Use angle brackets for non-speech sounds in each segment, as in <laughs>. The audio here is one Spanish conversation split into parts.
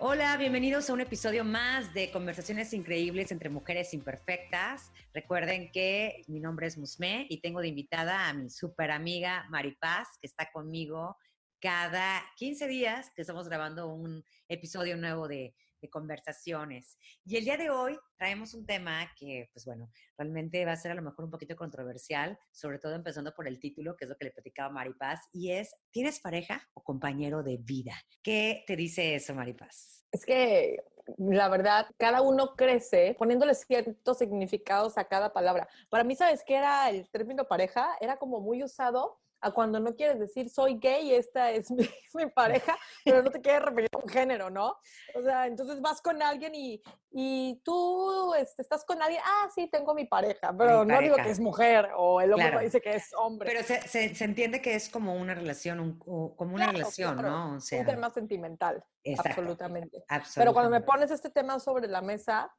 Hola, bienvenidos a un episodio más de Conversaciones Increíbles entre Mujeres Imperfectas. Recuerden que mi nombre es Musme y tengo de invitada a mi super amiga Maripaz, que está conmigo cada 15 días que estamos grabando un episodio nuevo de, conversaciones. Y el día de hoy traemos un tema que, pues bueno, realmente va a ser a lo mejor un poquito controversial, sobre todo empezando por el título, que es lo que le platicaba Maripaz, y es, ¿tienes pareja o compañero de vida? ¿Qué te dice eso, Maripaz? Es que la verdad, cada uno crece poniéndole ciertos significados a cada palabra. Para mí, ¿sabes qué era el término pareja? Era como muy usado a cuando no quieres decir soy gay, esta es <laughs> mi, pareja, pero no te quieres referir a un género, ¿no? O sea, entonces vas con alguien y, y tú este, estás con alguien, ah, sí, tengo mi pareja, pero no digo que es mujer o el hombre dice que es hombre. Pero se, se, entiende que es como una relación, como una relación, ¿no? O sea, un tema sentimental, absolutamente. Pero cuando me pones este tema sobre la mesa,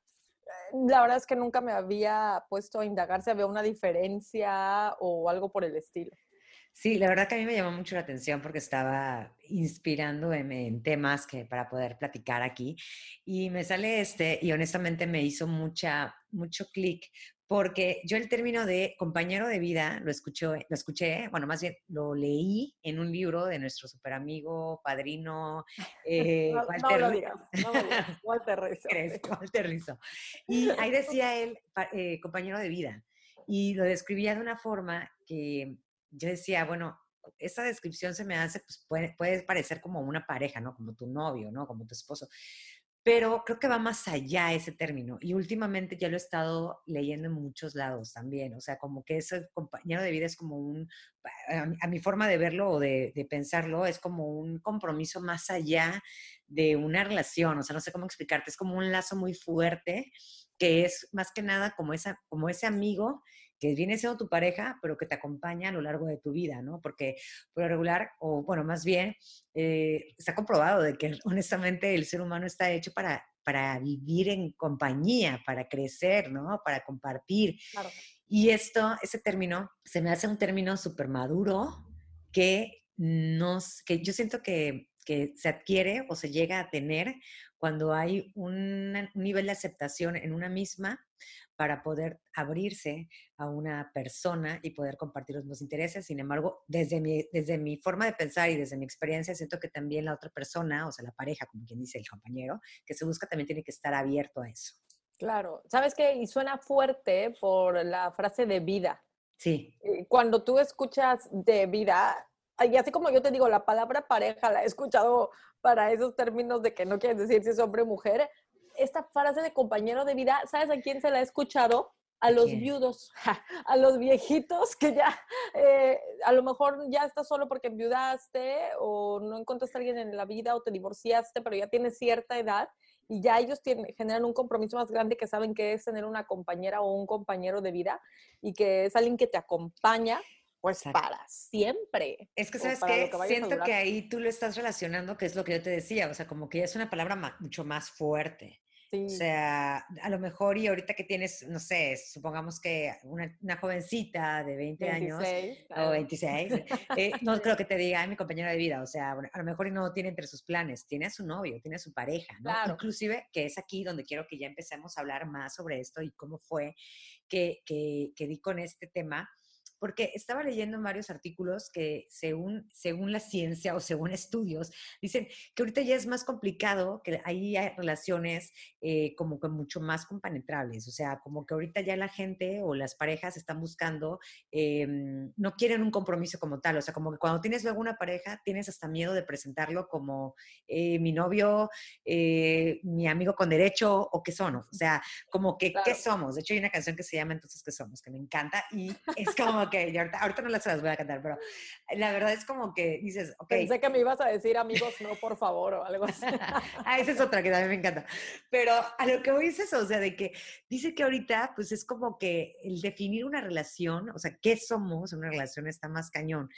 eh, la verdad es que nunca me había puesto a indagar si había una diferencia o algo por el estilo. Sí, la verdad que a mí me llamó mucho la atención porque estaba inspirando en, temas que para poder platicar aquí y me sale este y honestamente me hizo mucha mucho clic porque yo el término de compañero de vida lo escuché, lo escuché, bueno, más bien lo leí en un libro de nuestro super amigo, padrino, <laughs> eh, Walter, no, lo digas, no Walter Rizzo. <laughs> Walter Rizzo. Y ahí <laughs> decía él, eh, compañero de vida, y lo describía de una forma que yo decía, bueno, esa descripción se me hace, pues puede, puede, parecer como una pareja, ¿no? Como tu novio, ¿no? Como tu esposo. Pero creo que va más allá ese término. Y últimamente ya lo he estado leyendo en muchos lados también. O sea, como que ese compañero de vida es como un, a mi, forma de verlo o de, de, pensarlo, es como un compromiso más allá de una relación. O sea, no sé cómo explicarte. Es como un lazo muy fuerte que es más que nada como, esa, como ese amigo que viene siendo tu pareja, pero que te acompaña a lo largo de tu vida, ¿no? Porque por lo regular, o bueno, más bien, eh, está comprobado de que <laughs> honestamente el ser humano está hecho para, para vivir en compañía, para crecer, ¿no? Para compartir. Y esto, ese término, se me hace un término súper maduro que, nos, que yo siento que, que se adquiere o se llega a tener cuando hay un, un nivel de aceptación en una misma para poder abrirse a una persona y poder compartir los mismos intereses. Sin embargo, desde mi, desde mi forma de pensar y desde mi experiencia, siento que también la otra persona, o sea, la pareja, como quien dice el compañero, que se busca también tiene que estar abierto a eso. Claro, ¿sabes qué? Y suena fuerte por la frase de vida. Sí. Eh, cuando tú escuchas de vida, y así como yo te digo, la palabra pareja la he escuchado para esos términos de que no quieres decir si es hombre o mujer, esta frase de compañero de vida, ¿sabes a quién se la ha escuchado? A los viudos, <laughs> a los viejitos que ya, eh, a lo mejor ya estás solo porque enviudaste o no encontraste a alguien en la vida o te divorciaste, pero ya tienes cierta edad y ya ellos tienen, generan un compromiso más grande que saben que es tener una compañera o un compañero de vida y que es alguien que te acompaña pues para siempre. Es que, ¿sabes qué? Siento que ahí tú lo estás relacionando, que es lo que yo te decía, o sea, como que es una palabra mucho más fuerte. O sea, a lo mejor y ahorita que tienes, no sé, supongamos que una, jovencita de 20 años o 26, eh, <laughs> no creo que te diga, ay, mi compañera de vida, o sea, a lo mejor no tiene entre sus planes, tiene a su novio, tiene a su pareja, ¿no? Inclusive, que es aquí donde quiero que ya empecemos a hablar más sobre esto y cómo fue que, que, que di con este tema porque estaba leyendo varios artículos que según, según la ciencia o según estudios, dicen que ahorita ya es más complicado, que ahí hay relaciones eh, como que mucho más compenetrables, o sea, como que ahorita ya la gente o las parejas están buscando, em, no quieren un compromiso como tal, o sea, como que cuando tienes luego una pareja, tienes hasta miedo de presentarlo como eh, mi novio, eh, mi amigo con derecho o qué son, o sea, como que qué somos. De hecho, hay una canción que se llama Entonces qué somos, que me encanta y es como que, <laughs> ahorita, no las, las voy a cantar, pero la verdad es como que dices, ok. Pensé que me ibas a decir amigos, no, por favor, o algo así. <laughs> ah, esa es otra que también me encanta. Pero a lo que voy es eso, o sea, de que dice que ahorita, pues es como que el definir una relación, o sea, qué somos en una relación está más cañón.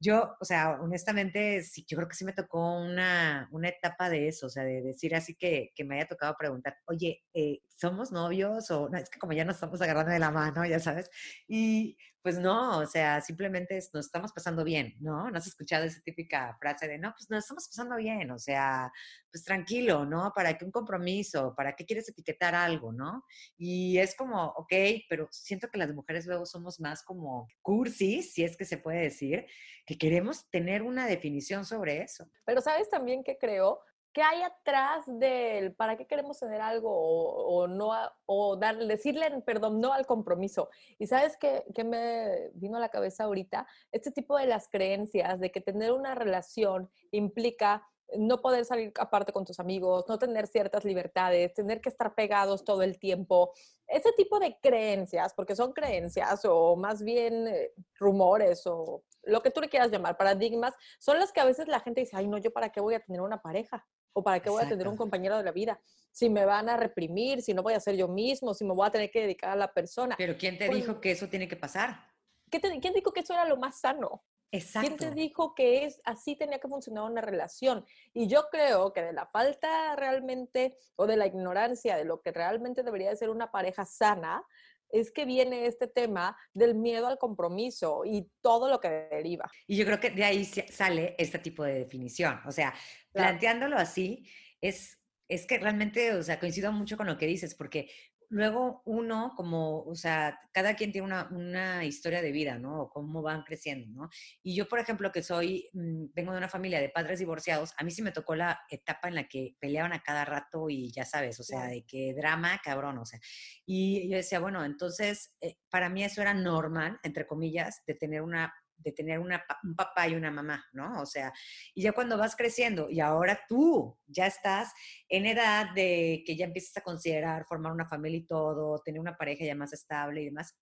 Yo, o sea, honestamente, sí, yo creo que sí me tocó una, una etapa de eso, o sea, de decir así que, que me haya tocado preguntar, oye, eh, ¿somos novios? O no, es que como ya nos estamos agarrando de la mano, ya sabes. Y pues no, o sea, simplemente nos estamos pasando bien, ¿no? ¿No has escuchado esa típica frase de, no, pues nos estamos pasando bien, o sea, pues tranquilo, ¿no? ¿Para qué un compromiso? ¿Para qué quieres etiquetar algo, no? Y es como, ok, pero siento que las mujeres luego somos más como cursis, si es que se puede decir, que queremos tener una definición sobre eso. Pero sabes también que creo ¿Qué hay atrás del para qué queremos tener algo o, no o dar, decirle, perdón, no al compromiso? Y sabes qué me vino a la cabeza ahorita? Este tipo de las creencias de que tener una relación implica no poder salir aparte con tus amigos, no tener ciertas libertades, tener que estar pegados todo el tiempo. Ese tipo de creencias, porque son creencias o más bien eh, rumores o lo que tú le quieras llamar, paradigmas, son las que a veces la gente dice, ay, no, yo para qué voy a tener una pareja o para qué voy a tener un compañero de la vida. Si me van a reprimir, si no voy a ser yo mismo, si me voy a tener que dedicar a la persona. Pero ¿quién te pues dijo que eso tiene que pasar? ¿Quién dijo que eso era lo más sano? Exacto. ¿Quién te dijo que es así tenía que funcionar una relación? Y yo creo que de la falta realmente o de la ignorancia de lo que realmente debería de ser una pareja sana, es que viene este tema del miedo al compromiso y todo lo que deriva. Y yo creo que de ahí sale este tipo de definición. O sea, planteándolo así, es, es que realmente, o sea, coincido mucho con lo que dices, porque luego uno, como, o sea, cada quien tiene una, historia de vida, ¿no? O cómo van creciendo, ¿no? Y yo, por ejemplo, que soy, mm, vengo de una familia de padres divorciados, a mí sí me tocó la etapa en la que peleaban a cada rato y ya sabes, o sea, de que drama, cabrón, o sea. Y yo decía, bueno, entonces, eh, para mí eso era normal, entre comillas, de tener una de tener un papá y una mamá, ¿no? O sea, y ya cuando vas creciendo y ahora tú ya estás en edad de que ya empiezas a considerar formar una familia y todo, tener una pareja ya más estable y demás,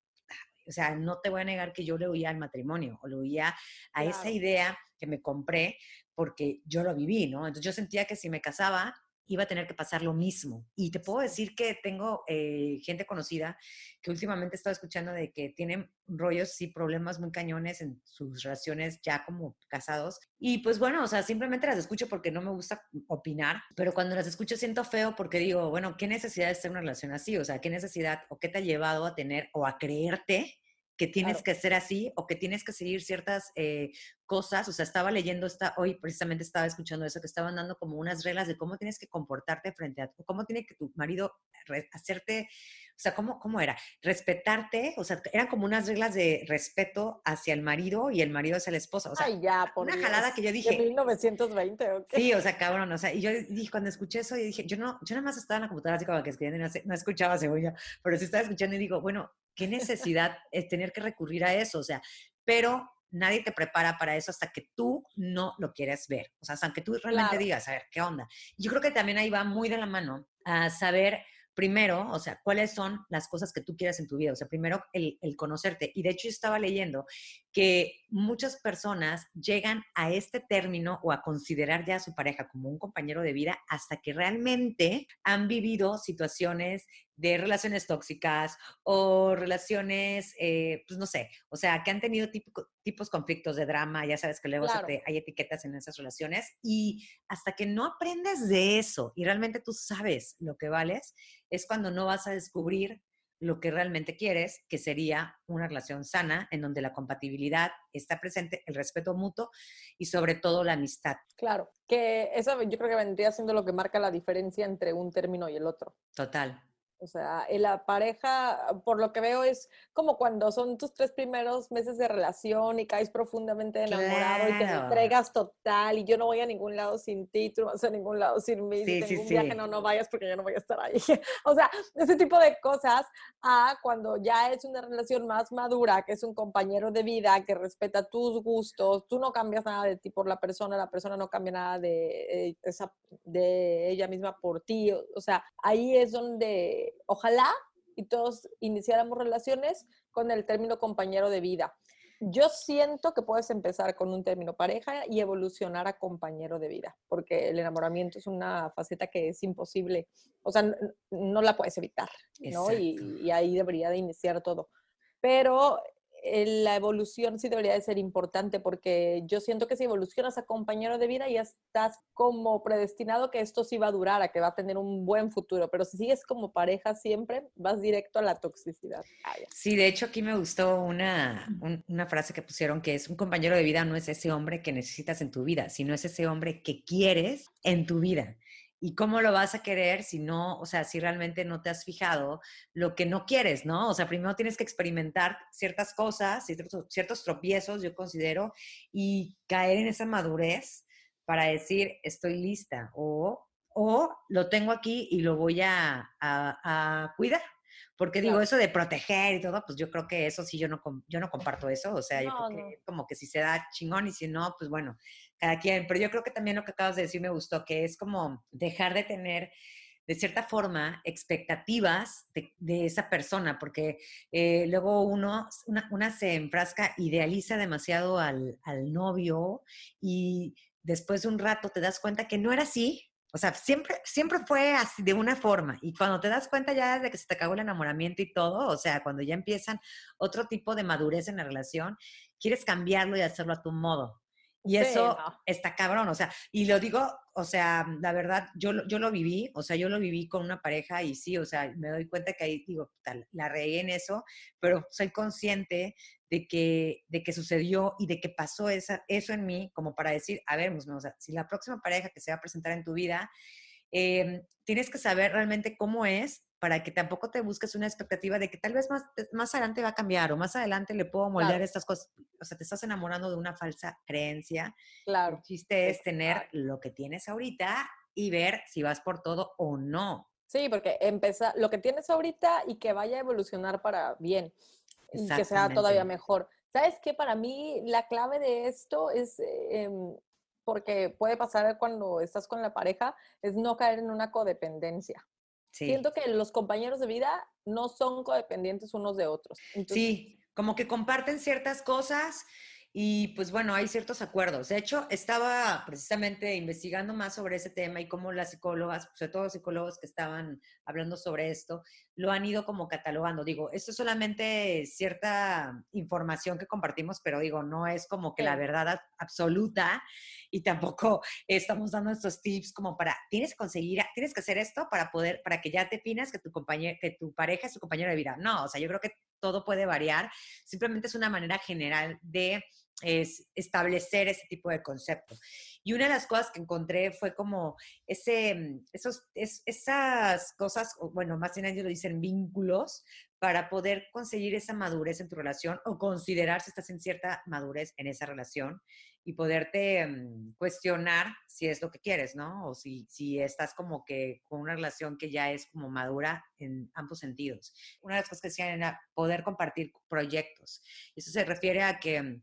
o sea, no te voy a negar que yo le oía al matrimonio o le oía a esa idea que me compré porque yo lo viví, ¿no? Entonces yo sentía que si me casaba iba a tener que pasar lo mismo. Y te puedo decir que tengo eh, gente conocida que últimamente estado escuchando de que tienen rollos y problemas muy cañones en sus relaciones ya como casados. Y pues bueno, o sea, simplemente las escucho porque no me gusta opinar, pero cuando las escucho siento feo porque digo, bueno, ¿qué necesidad de tener una relación así? O sea, ¿qué necesidad o qué te ha llevado a tener o a creerte que tienes que ser así o que tienes que seguir ciertas eh, cosas. O sea, estaba leyendo, esta, hoy precisamente estaba escuchando eso, que estaban dando como unas reglas de cómo tienes que comportarte frente a, cómo tiene que tu marido hacerte, o sea, ¿cómo, cómo era? Respetarte, o sea, eran como unas reglas de respeto hacia el marido y el marido hacia la esposa. O sea, Ay, ya, por una jalada que yo dije. De 1920, ¿ok? Sí, o sea, cabrón, o sea, y yo dije, cuando escuché eso, yo dije, yo no, yo nada más estaba en la computadora así como que escribiendo, no, no escuchaba cebolla, pero sí estaba escuchando y digo, bueno, ¿qué <laughs> necesidad es tener que recurrir a eso? O sea, pero nadie te prepara para eso hasta que tú no lo quieres ver. O sea, hasta que tú realmente digas, a ver, ¿qué onda? Yo creo que también ahí va muy de la mano a saber primero, o sea, cuáles son las cosas que tú quieres en tu vida. O sea, primero el, el, conocerte. Y de hecho, yo estaba leyendo que muchas personas llegan a este término o a considerar ya a su pareja como un compañero de vida hasta que realmente han vivido situaciones de relaciones tóxicas o relaciones, eh, pues no sé, o sea, que han tenido tipos conflictos de drama, ya sabes que luego hay etiquetas en esas relaciones y hasta que no aprendes de eso y realmente tú sabes lo que vales, es cuando no vas a descubrir lo que realmente quieres, que sería una relación sana, en donde la compatibilidad está presente, el respeto mutuo y sobre todo la amistad. Claro, que eso yo creo que vendría siendo lo que marca la diferencia entre un término y el otro. Total. O sea, en la pareja, por lo que veo, es como cuando son tus tres primeros meses de relación y caes profundamente enamorado y te entregas total y yo no voy a ningún lado sin ti, tú no vas a ningún lado sin mí, si tengo un viaje, no, no vayas porque yo no voy a estar ahí. <laughs> o sea, ese tipo de cosas a cuando ya es una relación más madura, que es un compañero de vida, que respeta tus gustos, tú no cambias nada de ti por la persona, la persona no cambia nada de, eh, esa, de ella misma por ti. O sea, ahí es donde ojalá y todos iniciáramos relaciones con el término compañero de vida. Yo siento que puedes empezar con un término pareja y evolucionar a compañero de vida, porque el enamoramiento es una faceta que es imposible, o sea, no, la puedes evitar, ¿no? Y, y, ahí debería de iniciar todo. Pero la evolución sí debería de ser importante porque yo siento que si evolucionas a compañero de vida ya estás como predestinado que esto sí va a durar, a que va a tener un buen futuro, pero si sigues como pareja siempre, vas directo a la toxicidad. Sí, de hecho aquí me gustó una, una frase que pusieron que es un compañero de vida no es ese hombre que necesitas en tu vida, sino es ese hombre que quieres en tu vida. ¿Y cómo lo vas a querer si no, o sea, si realmente no te has fijado lo que no quieres, ¿no? O sea, primero tienes que experimentar ciertas cosas, ciertos, tropiezos, yo considero, y caer en esa madurez para decir, estoy lista, o, o lo tengo aquí y lo voy a, a, cuidar. Porque digo, eso de proteger y todo, pues yo creo que eso sí, yo no, yo no comparto eso. O sea, yo creo que como que si se da chingón y si no, pues bueno, cada quien. Pero yo creo que también lo que acabas de decir me gustó, que es como dejar de tener de cierta forma, expectativas de, esa persona, porque eh, luego uno, una, se enfrasca, idealiza demasiado al, al, novio y después de un rato te das cuenta que no era así. O sea, siempre, siempre fue así, de una forma. Y cuando te das cuenta ya desde que se te acabó el enamoramiento y todo, o sea, cuando ya empiezan otro tipo de madurez en la relación, quieres cambiarlo y hacerlo a tu modo. Y eso está cabrón, o sea, y lo digo, o sea, la verdad, yo, yo lo viví, o sea, yo lo viví con una pareja y sí, o sea, me doy cuenta que ahí, digo, tal, la regué en eso, pero soy consciente de que, de que sucedió y de que pasó esa, eso en mí, como para decir, a ver, pues, o sea, si la próxima pareja que se va a presentar en tu vida, em, tienes que saber realmente cómo es para que tampoco te busques una expectativa de que tal vez más, más adelante va a cambiar o más adelante le puedo moldear estas cosas. O sea, te estás enamorando de una falsa creencia. Claro. El chiste es tener lo que tienes ahorita y ver si vas por todo o no. Sí, porque empieza lo que tienes ahorita y que vaya a evolucionar para bien y que sea todavía mejor. ¿Sabes qué? Para mí la clave de esto es, em, porque puede pasar cuando estás con la pareja, es no caer en una codependencia. Siento que los compañeros de vida no son codependientes unos de otros. sí, como que comparten ciertas cosas y pues bueno, hay ciertos acuerdos. De hecho, estaba precisamente investigando más sobre ese tema y cómo las psicólogas, sobre todo psicólogos que estaban hablando sobre esto, lo han ido como catalogando. Digo, esto es solamente cierta información que compartimos, pero digo, no es como que la verdad absoluta y tampoco estamos dando estos tips como para, tienes que conseguir, tienes que hacer esto para poder, para que ya te opinas que tu compañero, que tu pareja es tu compañero de vida. No, o sea, yo creo que todo puede variar. Simplemente es una manera general de es establecer ese tipo de conceptos. Y una de las cosas que encontré fue como ese, mm, esos, esas cosas, bueno, más bien ellos lo dicen vínculos, para poder conseguir esa madurez en tu relación o considerar si estás en cierta madurez en esa relación y poderte mm, cuestionar si es lo que quieres, ¿no? O si, si estás como que con una relación que ya es como madura en ambos sentidos. Una de las cosas que decían era poder compartir proyectos. Eso se refiere a que mm,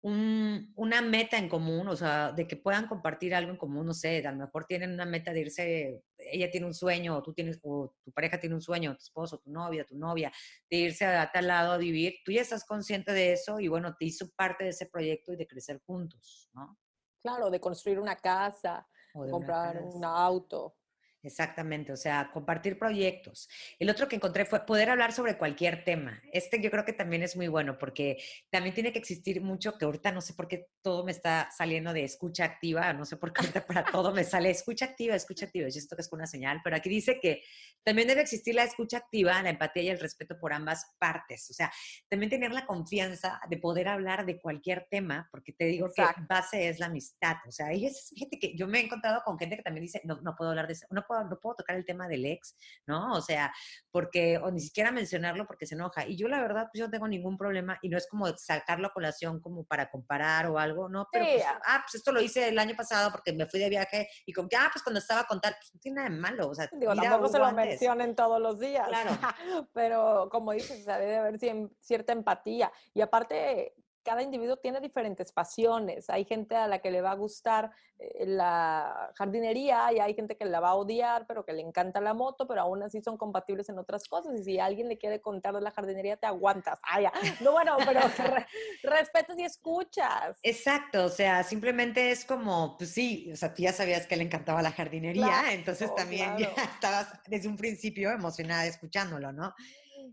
tengan una meta en común, o sea, de que puedan compartir algo en común, no sé, a lo mejor tienen una meta de irse, ella tiene un sueño, o tú tienes, o tu pareja tiene un sueño, tu esposo, tu novia, tu novia, de irse a tal lado a vivir, tú ya estás consciente de eso y bueno, te hizo parte de ese proyecto y de crecer juntos, ¿no? Claro, de construir una casa, o de comprar un auto. Exactamente, o sea, compartir proyectos. El otro que encontré fue poder hablar sobre cualquier tema. Este yo creo que también es muy bueno porque también tiene que existir mucho, que ahorita no sé por qué todo me está saliendo de escucha activa, no sé por qué ahorita para todo me sale escucha activa, escucha activa, yo siento que es una señal, pero aquí dice que también debe existir la escucha activa, la empatía y el respeto por ambas partes, o sea, también tener la confianza de poder hablar de cualquier tema, porque te digo que base es la amistad, o sea, fíjate que yo me he encontrado con gente que también dice, no, no puedo hablar de eso, no puedo, no puedo tocar el tema del ex, ¿no? O sea, porque, o ni siquiera mencionarlo porque se enoja. Y yo la verdad, pues yo no tengo ningún problema y no es como sacarlo a colación como para comparar o algo, ¿no? Pero, pues, ah, pues esto lo hice el año pasado porque me fui de viaje y con que, ah, pues cuando estaba con tal, pues no tiene nada de malo, o sea, Digo, tampoco se lo mencionen todos los días. Claro. <laughs> Pero como dices, o sea, debe haber cierta empatía. Y aparte, cada individuo tiene diferentes pasiones. Hay gente a la que le va a gustar eh, la jardinería y hay gente que la va a odiar, pero que le encanta la moto, pero aún así son compatibles en otras cosas. Y si alguien le quiere contar de la jardinería, te aguantas. Ah, ya. No, bueno, pero <laughs> respetas y escuchas. Exacto, o sea, simplemente es como, pues sí, o sea, tú ya sabías que le encantaba la jardinería, entonces también ya <laughs> estabas desde un principio emocionada escuchándolo, ¿no?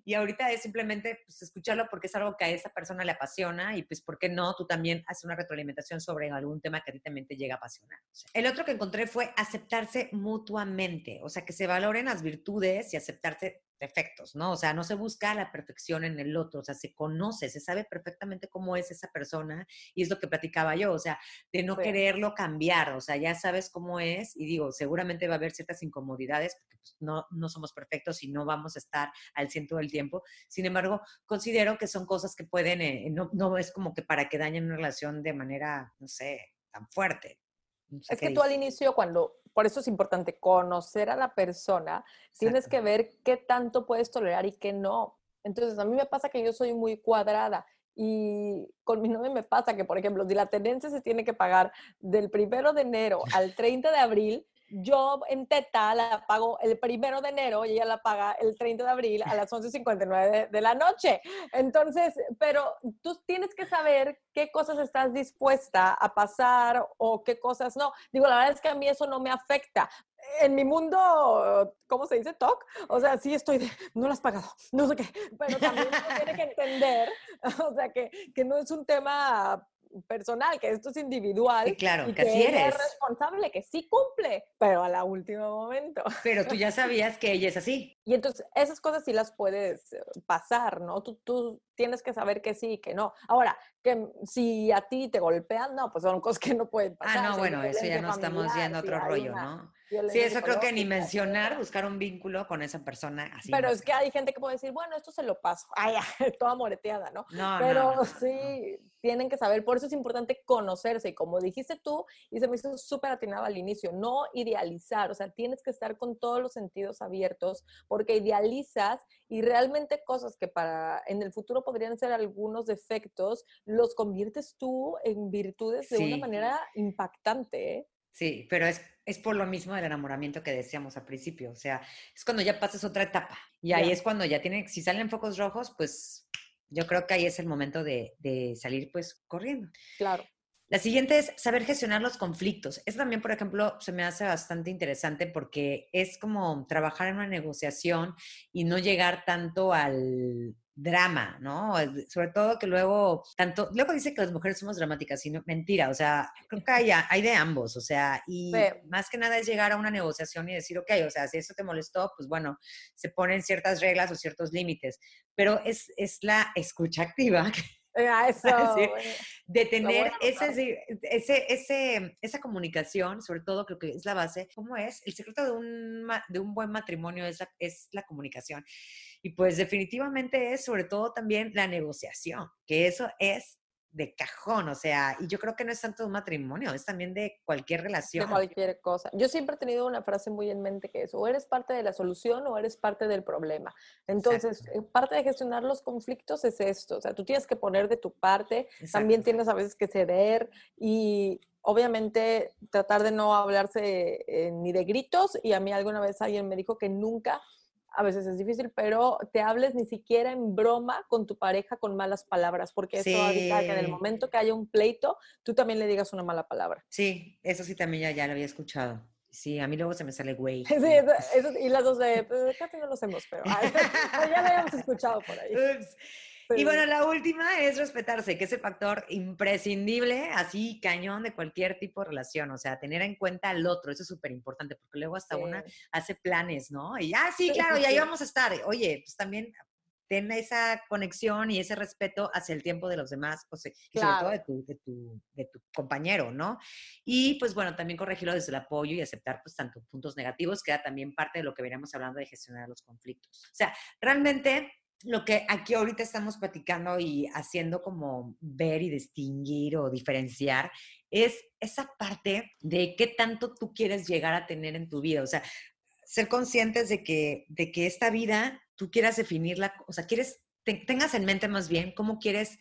Y ahorita es simplemente pues, escucharlo porque es algo que a esa persona le apasiona y pues, ¿por qué no? Tú también haces una retroalimentación sobre algún tema que a ti también te llega a apasionar. el otro que encontré fue aceptarse mutuamente, o sea, que se valoren las virtudes y aceptarse defectos, ¿no? O sea, no se busca la perfección en el otro, o sea, se conoce, se sabe perfectamente cómo es esa persona y es lo que platicaba yo, o sea, de no quererlo cambiar, o sea, ya sabes cómo es y digo, seguramente va a haber ciertas incomodidades porque pues, no, no somos perfectos y no vamos a estar al ciento del tiempo, sin embargo, considero que son cosas que pueden, eh, no, no es como que para que dañen una relación de manera, no sé, tan fuerte. Es que tú al inicio, cuando por eso es importante conocer a la persona, tienes que ver qué tanto puedes tolerar y qué no. Entonces, a mí me pasa que yo soy muy cuadrada y con mi novio me pasa que, por ejemplo, si la tenencia se tiene que pagar del primero de enero al 30 de abril, yo en Teta la pago el primero de enero y ella la paga el 30 de abril a las 11.59 de, la noche. Entonces, pero tú tienes que saber qué cosas estás dispuesta a pasar o qué cosas no. Digo, la verdad es que a mí eso no me afecta. En mi mundo, ¿cómo se dice? Talk. O sea, sí estoy de, no lo has pagado, no sé qué, pero también tiene que <laughs> entender, <laughs> o sea, que, que no es un tema personal, que esto es individual. Y claro, que, que así eres. es responsable, que sí cumple, pero a la última momento. Pero tú ya <laughs> sabías que ella es así. Y entonces esas cosas sí las puedes eh, pasar, ¿no? Tú, tú tienes que saber que sí y que no. Ahora, que si a ti te golpean, no, pues son cosas que no pueden pasar. Ah, no, bueno, eso ya no estamos viendo otro rollo, ¿no? Sí, eso creo que ni mencionar, buscar un vínculo con esa persona así. Pero es que hay gente que puede decir, bueno, esto se lo paso. <laughs> Ay, toda moreteada, ¿no? No, Pero sí, tienen que saber, por eso es importante conocerse. Y como dijiste tú, y se me hizo súper atinado al inicio, no idealizar, o sea, tienes que estar con todos los sentidos abiertos, porque idealizas y realmente cosas que para en el futuro podrían ser algunos defectos, los conviertes tú en virtudes de una manera impactante. ¿eh? Sí, pero es, es por lo mismo del enamoramiento que decíamos al principio. O sea, es cuando ya pasas otra etapa. Y ahí es cuando ya tiene, si salen focos rojos, pues yo creo que ahí es el momento de, de salir pues corriendo. Claro. La siguiente es saber gestionar los conflictos. Eso también, por ejemplo, se me hace bastante interesante porque es como trabajar en una negociación y no llegar tanto al, drama, ¿no? Sobre todo que luego, tanto, luego dice que las mujeres somos dramáticas, y no, mentira, o sea, creo que hay, hay de ambos, o sea, y más que nada es llegar a una negociación y decir, ok, o sea, si eso te molestó, pues bueno, se ponen ciertas reglas o ciertos límites, pero es, es la escucha activa. <laughs> Ah, <laughs> eso, de tener ese, ese, ese, esa comunicación, sobre todo creo que es la base, ¿cómo es? El secreto de un, de un buen matrimonio es es la comunicación. Y pues definitivamente es sobre todo también la negociación, que eso es de cajón, o sea, y yo creo que no es tanto un matrimonio, es también de cualquier relación. De cualquier cosa. Yo siempre he tenido una frase muy en mente que es, o eres parte de la solución o eres parte del problema. Entonces, eh, parte de gestionar los conflictos es esto, o sea, tú tienes que poner de tu parte, también tienes a veces que ceder y obviamente tratar de no hablarse eh, ni de gritos y a mí alguna vez alguien me dijo que nunca a veces es difícil, pero te hables ni siquiera en broma con tu pareja con malas palabras, porque eso evita que en el momento que haya un pleito, tú también le digas una mala palabra. Sí, eso sí también ya, ya lo había escuchado. Sí, a mí luego se me sale güey. <laughs> Sí, eso, y las dos de, pues, casi no lo hacemos, pero, <laughs> ya lo habíamos escuchado por ahí. Y bueno, la última es respetarse, que es el factor imprescindible, así cañón de cualquier tipo de relación. O sea, tener en cuenta al otro, eso es súper importante, porque luego hasta una hace planes, ¿no? Y ya, ah, sí, claro, y ahí vamos a estar. Oye, pues también ten esa conexión y ese respeto hacia el tiempo de los demás, pues, y sobre todo de tu, de, tu, de tu, compañero, ¿no? Y pues bueno, también corregirlo desde el apoyo y aceptar pues tanto puntos negativos, queda también parte de lo que veníamos hablando de gestionar los conflictos. O sea, realmente lo que aquí ahorita estamos platicando y haciendo como ver y distinguir o diferenciar es esa parte de qué tanto tú quieres llegar a tener en tu vida. O sea, ser conscientes de que, de que esta vida tú quieras definirla, o sea, quieres, tengas en mente más bien cómo quieres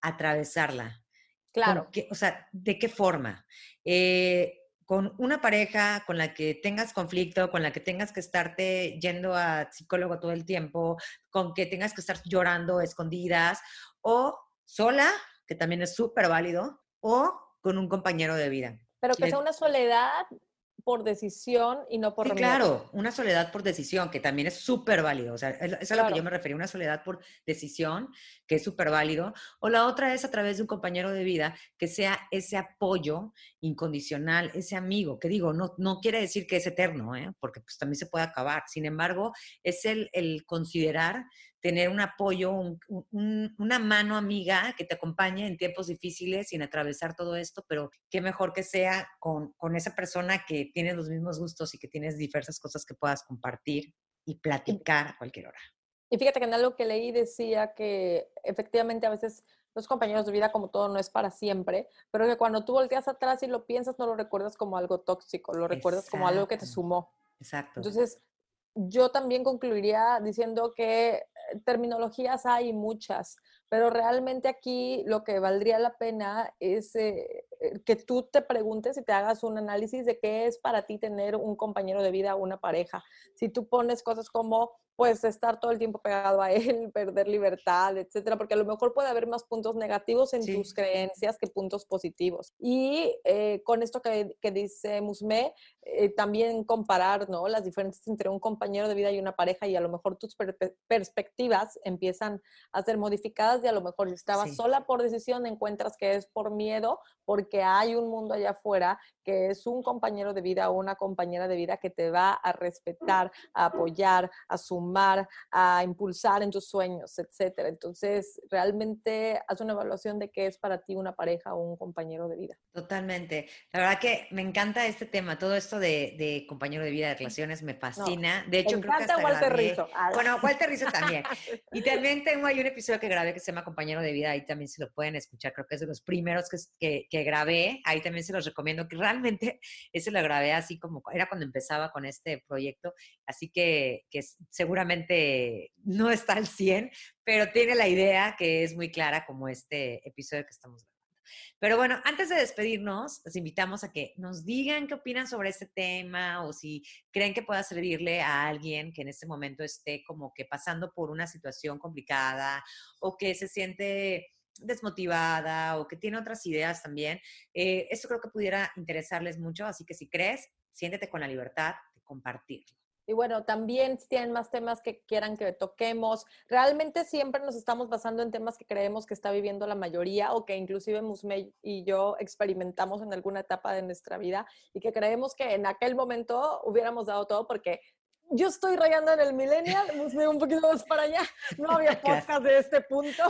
atravesarla. Claro. o sea, ¿de qué forma? Eh, con una pareja con la que tengas conflicto, con la que tengas que estarte yendo a psicólogo todo el tiempo, con que tengas que estar llorando escondidas, o sola, que también es súper válido, o con un compañero de vida. Pero que sea una soledad por decisión y no por sí, Claro, una soledad por decisión, que también es súper válido. O sea, eso es a lo que yo me refería, una soledad por decisión, que es súper válido. O la otra es a través de un compañero de vida que sea ese apoyo incondicional, ese amigo, que digo, no, no quiere decir que es eterno, ¿eh? porque pues también se puede acabar. Sin embargo, es el, el considerar tener un apoyo, una mano amiga que te acompañe en tiempos difíciles y en atravesar todo esto, pero qué mejor que sea con, con esa persona que tiene los mismos gustos y que tienes diversas cosas que puedas compartir y platicar a cualquier hora. Y fíjate que en algo que leí decía que efectivamente a veces los compañeros de vida como todo no es para siempre, pero que cuando tú volteas atrás y lo piensas no lo recuerdas como algo tóxico, lo recuerdas como algo que te sumó. Exacto. Entonces, yo también concluiría diciendo que terminologías hay muchas, pero realmente aquí lo que valdría la pena es eh, eh, que tú te preguntes y te hagas un análisis de qué es para ti tener un compañero de vida o una pareja. Si tú pones cosas como pues estar todo el tiempo pegado a él, <laughs> perder libertad, etcétera, porque a lo mejor puede haber más puntos negativos en tus creencias que puntos positivos. Y eh, con esto que, que dice Musme, eh, también comparar ¿no? las diferencias entre un compañero de vida y una pareja y a lo mejor tus perspectivas empiezan a ser modificadas y a lo mejor si estabas sola por decisión encuentras que es por miedo, porque hay un mundo allá afuera que es un compañero de vida o una compañera de vida que te va a respetar, a apoyar, a sumar, a impulsar en tus sueños, etcétera. Entonces, realmente haz una evaluación de qué es para ti una pareja o un compañero de vida. Totalmente. La verdad que me encanta este tema, todo esto de, compañero de vida, de relaciones, me fascina. de hecho, creo que hasta Walter Rizzo. Bueno, Walter Rizzo también. <laughs> y también tengo ahí un episodio que grabé que se llama Compañero de Vida, ahí también se lo pueden escuchar, creo que es de los primeros que, que grabé, ahí también se los recomiendo, que realmente <laughs> ese lo grabé así como, era cuando empezaba con este proyecto, así que, que seguramente no está al 100, pero tiene la idea que es muy clara como este episodio que estamos grabando. Pero bueno, antes de despedirnos, los invitamos a que nos digan qué opinan sobre este tema o si creen que pueda servirle a alguien que en este momento esté como que pasando por una situación complicada o que se siente desmotivada o que tiene otras ideas también, eh, esto creo que pudiera interesarles mucho, así que si crees, siéntete con la libertad de compartirlo. Y bueno, también si tienen más temas que quieran que toquemos, realmente siempre nos estamos basando en temas que creemos que está viviendo la mayoría o que inclusive Musme y yo experimentamos en alguna etapa de nuestra vida y que creemos que en aquel momento hubiéramos dado todo porque yo estoy rayando en el millennial, Musme un poquito más para allá, no había <laughs> podcast de este punto.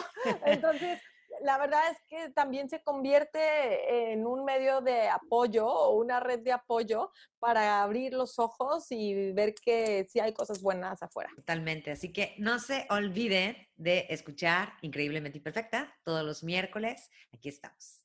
Entonces, la verdad es que también se convierte en un medio de apoyo o una red de apoyo para abrir los ojos y ver que sí hay cosas buenas afuera. Totalmente. Así que no se olviden de escuchar Increíblemente Imperfecta todos los miércoles. Aquí estamos.